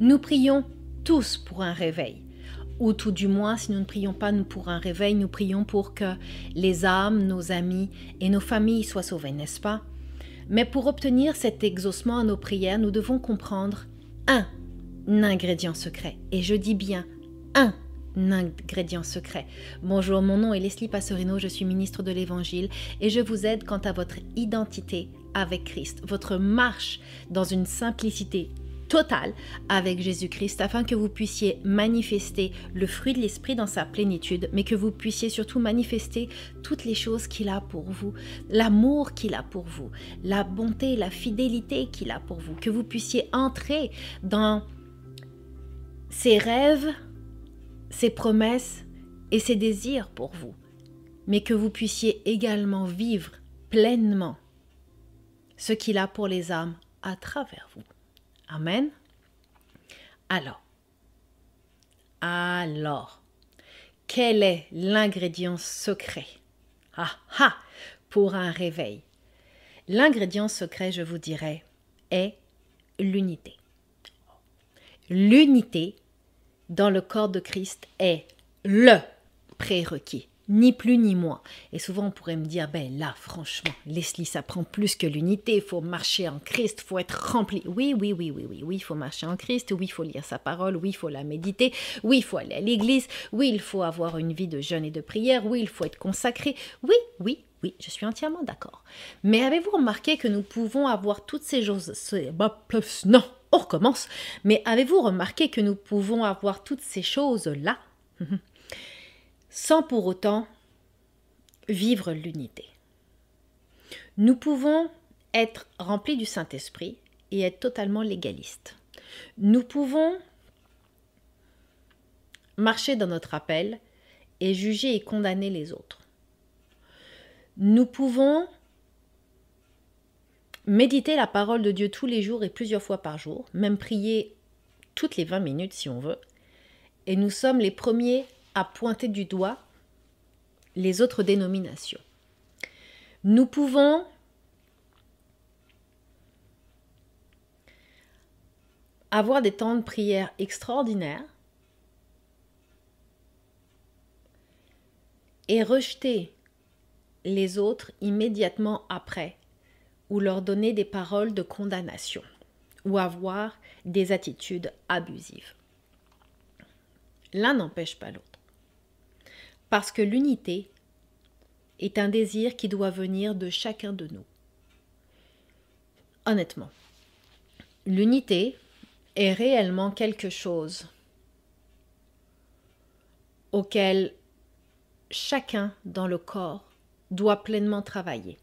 Nous prions tous pour un réveil. Ou tout du moins, si nous ne prions pas pour un réveil, nous prions pour que les âmes, nos amis et nos familles soient sauvées, n'est-ce pas? Mais pour obtenir cet exaucement à nos prières, nous devons comprendre un ingrédient secret. Et je dis bien un ingrédient secret. Bonjour, mon nom est Leslie Passerino, je suis ministre de l'Évangile et je vous aide quant à votre identité avec Christ, votre marche dans une simplicité totale avec Jésus-Christ afin que vous puissiez manifester le fruit de l'Esprit dans sa plénitude, mais que vous puissiez surtout manifester toutes les choses qu'il a pour vous, l'amour qu'il a pour vous, la bonté, la fidélité qu'il a pour vous, que vous puissiez entrer dans ses rêves, ses promesses et ses désirs pour vous, mais que vous puissiez également vivre pleinement ce qu'il a pour les âmes à travers vous. Amen. Alors, alors, quel est l'ingrédient secret? Ah ah Pour un réveil. L'ingrédient secret, je vous dirais, est l'unité. L'unité dans le corps de Christ est le prérequis, ni plus ni moins. Et souvent on pourrait me dire, ben là, franchement, Leslie, ça prend plus que l'unité, il faut marcher en Christ, faut être rempli. Oui, oui, oui, oui, oui, oui, il faut marcher en Christ, oui, il faut lire sa parole, oui, il faut la méditer, oui, il faut aller à l'église, oui, il faut avoir une vie de jeûne et de prière, oui, il faut être consacré, oui, oui, oui, je suis entièrement d'accord. Mais avez-vous remarqué que nous pouvons avoir toutes ces choses Non, on recommence. Mais avez-vous remarqué que nous pouvons avoir toutes ces choses-là? Sans pour autant vivre l'unité Nous pouvons être remplis du Saint-Esprit et être totalement légalistes. Nous pouvons marcher dans notre appel et juger et condamner les autres. Nous pouvons méditer la parole de Dieu tous les jours et plusieurs fois par jour, même prier toutes les 20 minutes si on veut. Et nous sommes les premiers à pointer du doigt les autres dénominations. Nous pouvons avoir des temps de prière extraordinaires et rejeter les autres immédiatement après, ou leur donner des paroles de condamnation, ou avoir des attitudes abusives. L'un n'empêche pas l'autre. Parce que l'unité est un désir qui doit venir de chacun de nous. Honnêtement, l'unité est réellement quelque chose auquel chacun dans le corps doit pleinement travailler.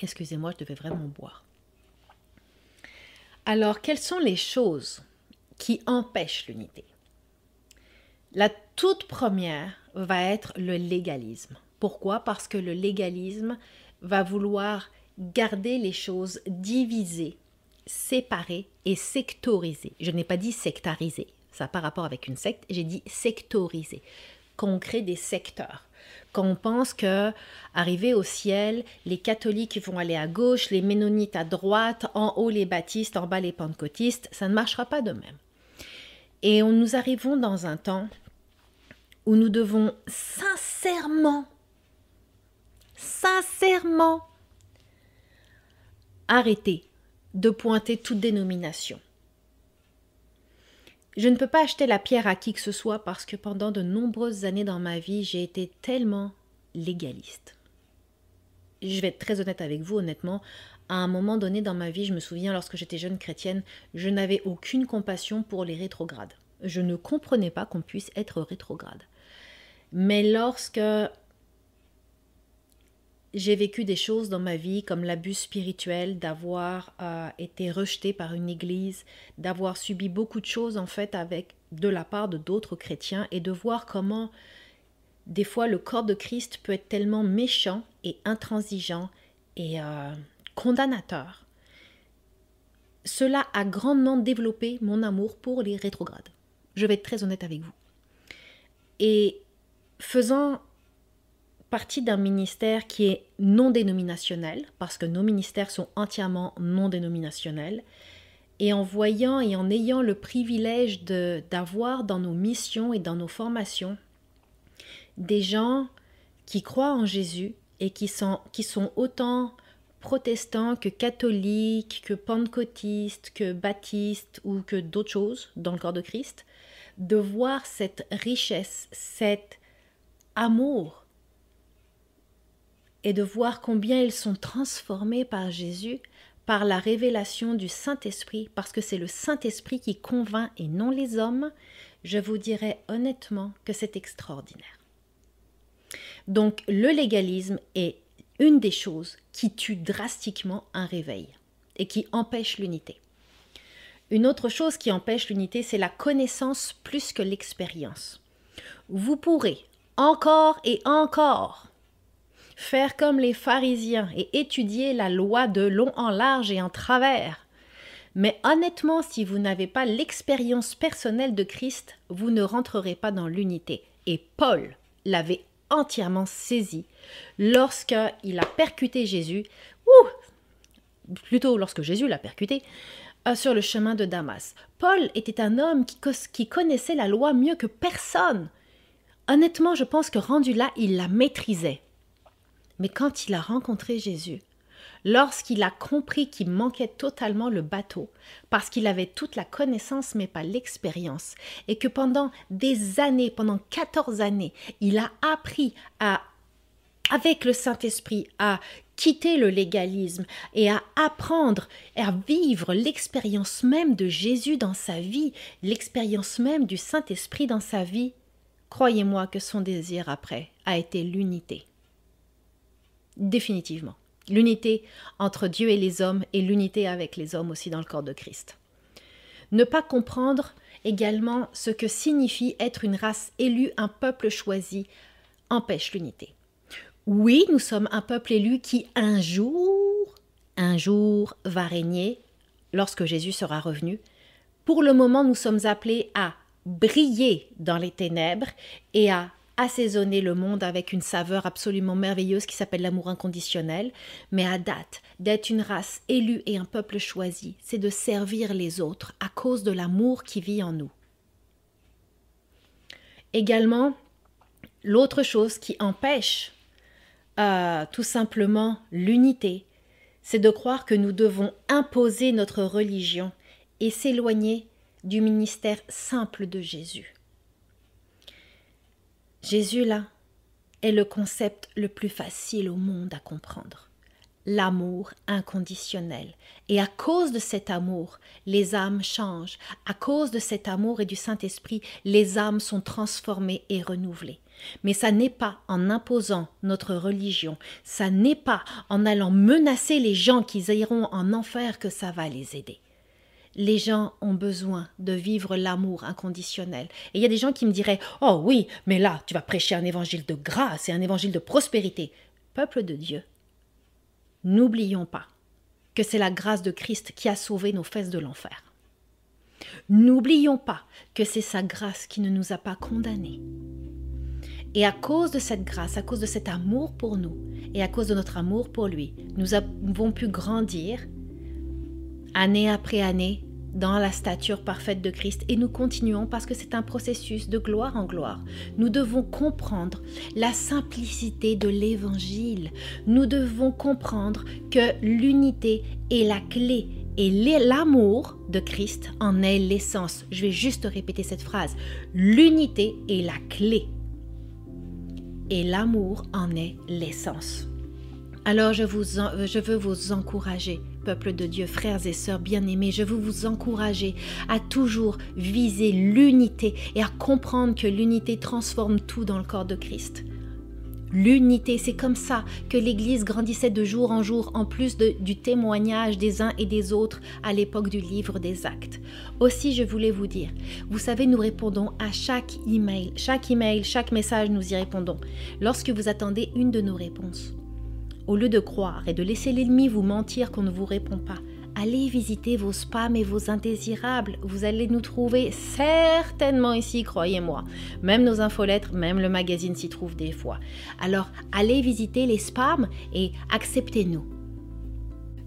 Excusez-moi, je devais vraiment boire. Alors, quelles sont les choses qui empêchent l'unité? La toute première va être le légalisme. Pourquoi? Parce que le légalisme va vouloir garder les choses divisées, séparées et sectorisées. Je n'ai pas dit sectarisées, ça n'a pas rapport avec une secte, j'ai dit sectorisées qu'on crée des secteurs. Quand on pense que, arrivé au ciel, les catholiques vont aller à gauche, les ménonites à droite, en haut les baptistes, en bas les pentecôtistes, ça ne marchera pas de même. Et on, nous arrivons dans un temps où nous devons sincèrement, sincèrement arrêter de pointer toute dénomination. Je ne peux pas acheter la pierre à qui que ce soit parce que pendant de nombreuses années dans ma vie, j'ai été tellement légaliste. Je vais être très honnête avec vous, honnêtement. À un moment donné dans ma vie, je me souviens, lorsque j'étais jeune chrétienne, je n'avais aucune compassion pour les rétrogrades. Je ne comprenais pas qu'on puisse être rétrograde. Mais lorsque j'ai vécu des choses dans ma vie comme l'abus spirituel, d'avoir euh, été rejeté par une église, d'avoir subi beaucoup de choses en fait avec de la part de d'autres chrétiens et de voir comment des fois le corps de Christ peut être tellement méchant et intransigeant et euh, condamnateur. Cela a grandement développé mon amour pour les rétrogrades. Je vais être très honnête avec vous. Et faisant partie d'un ministère qui est non dénominationnel, parce que nos ministères sont entièrement non dénominationnels, et en voyant et en ayant le privilège d'avoir dans nos missions et dans nos formations des gens qui croient en Jésus et qui sont, qui sont autant protestants que catholiques, que pentecôtistes, que baptistes ou que d'autres choses dans le corps de Christ, de voir cette richesse, cet amour et de voir combien ils sont transformés par Jésus, par la révélation du Saint-Esprit, parce que c'est le Saint-Esprit qui convainc et non les hommes, je vous dirais honnêtement que c'est extraordinaire. Donc le légalisme est une des choses qui tue drastiquement un réveil et qui empêche l'unité. Une autre chose qui empêche l'unité, c'est la connaissance plus que l'expérience. Vous pourrez encore et encore faire comme les pharisiens et étudier la loi de long en large et en travers. Mais honnêtement, si vous n'avez pas l'expérience personnelle de Christ, vous ne rentrerez pas dans l'unité. Et Paul l'avait entièrement saisi lorsqu'il a percuté Jésus, ou plutôt lorsque Jésus l'a percuté, euh, sur le chemin de Damas. Paul était un homme qui connaissait la loi mieux que personne. Honnêtement, je pense que rendu là, il la maîtrisait. Mais quand il a rencontré Jésus, lorsqu'il a compris qu'il manquait totalement le bateau, parce qu'il avait toute la connaissance mais pas l'expérience, et que pendant des années, pendant 14 années, il a appris à, avec le Saint-Esprit, à quitter le légalisme et à apprendre, à vivre l'expérience même de Jésus dans sa vie, l'expérience même du Saint-Esprit dans sa vie, croyez-moi que son désir après a été l'unité. Définitivement l'unité entre Dieu et les hommes et l'unité avec les hommes aussi dans le corps de Christ. Ne pas comprendre également ce que signifie être une race élue, un peuple choisi, empêche l'unité. Oui, nous sommes un peuple élu qui un jour, un jour va régner lorsque Jésus sera revenu. Pour le moment, nous sommes appelés à briller dans les ténèbres et à assaisonner le monde avec une saveur absolument merveilleuse qui s'appelle l'amour inconditionnel, mais à date, d'être une race élue et un peuple choisi, c'est de servir les autres à cause de l'amour qui vit en nous. Également, l'autre chose qui empêche euh, tout simplement l'unité, c'est de croire que nous devons imposer notre religion et s'éloigner du ministère simple de Jésus. Jésus, là, est le concept le plus facile au monde à comprendre. L'amour inconditionnel. Et à cause de cet amour, les âmes changent. À cause de cet amour et du Saint-Esprit, les âmes sont transformées et renouvelées. Mais ça n'est pas en imposant notre religion, ça n'est pas en allant menacer les gens qui iront en enfer que ça va les aider les gens ont besoin de vivre l'amour inconditionnel. Et il y a des gens qui me diraient Oh oui, mais là, tu vas prêcher un évangile de grâce et un évangile de prospérité. Peuple de Dieu, n'oublions pas que c'est la grâce de Christ qui a sauvé nos fesses de l'enfer. N'oublions pas que c'est sa grâce qui ne nous a pas condamnés. Et à cause de cette grâce, à cause de cet amour pour nous, et à cause de notre amour pour lui, nous avons pu grandir année après année, dans la stature parfaite de Christ et nous continuons parce que c'est un processus de gloire en gloire. Nous devons comprendre la simplicité de l'évangile. Nous devons comprendre que l'unité est la clé et l'amour de Christ en est l'essence. Je vais juste répéter cette phrase. L'unité est la clé et l'amour en est l'essence. Alors je, vous je veux vous encourager peuple de Dieu, frères et sœurs bien-aimés, je veux vous encourager à toujours viser l'unité et à comprendre que l'unité transforme tout dans le corps de Christ. L'unité, c'est comme ça que l'Église grandissait de jour en jour, en plus du témoignage des uns et des autres à l'époque du livre des actes. Aussi, je voulais vous dire, vous savez, nous répondons à chaque email, chaque email, chaque message, nous y répondons. Lorsque vous attendez une de nos réponses, au lieu de croire et de laisser l'ennemi vous mentir qu'on ne vous répond pas, allez visiter vos spams et vos indésirables. Vous allez nous trouver certainement ici, croyez-moi. Même nos infolettres, même le magazine s'y trouve des fois. Alors, allez visiter les spams et acceptez-nous.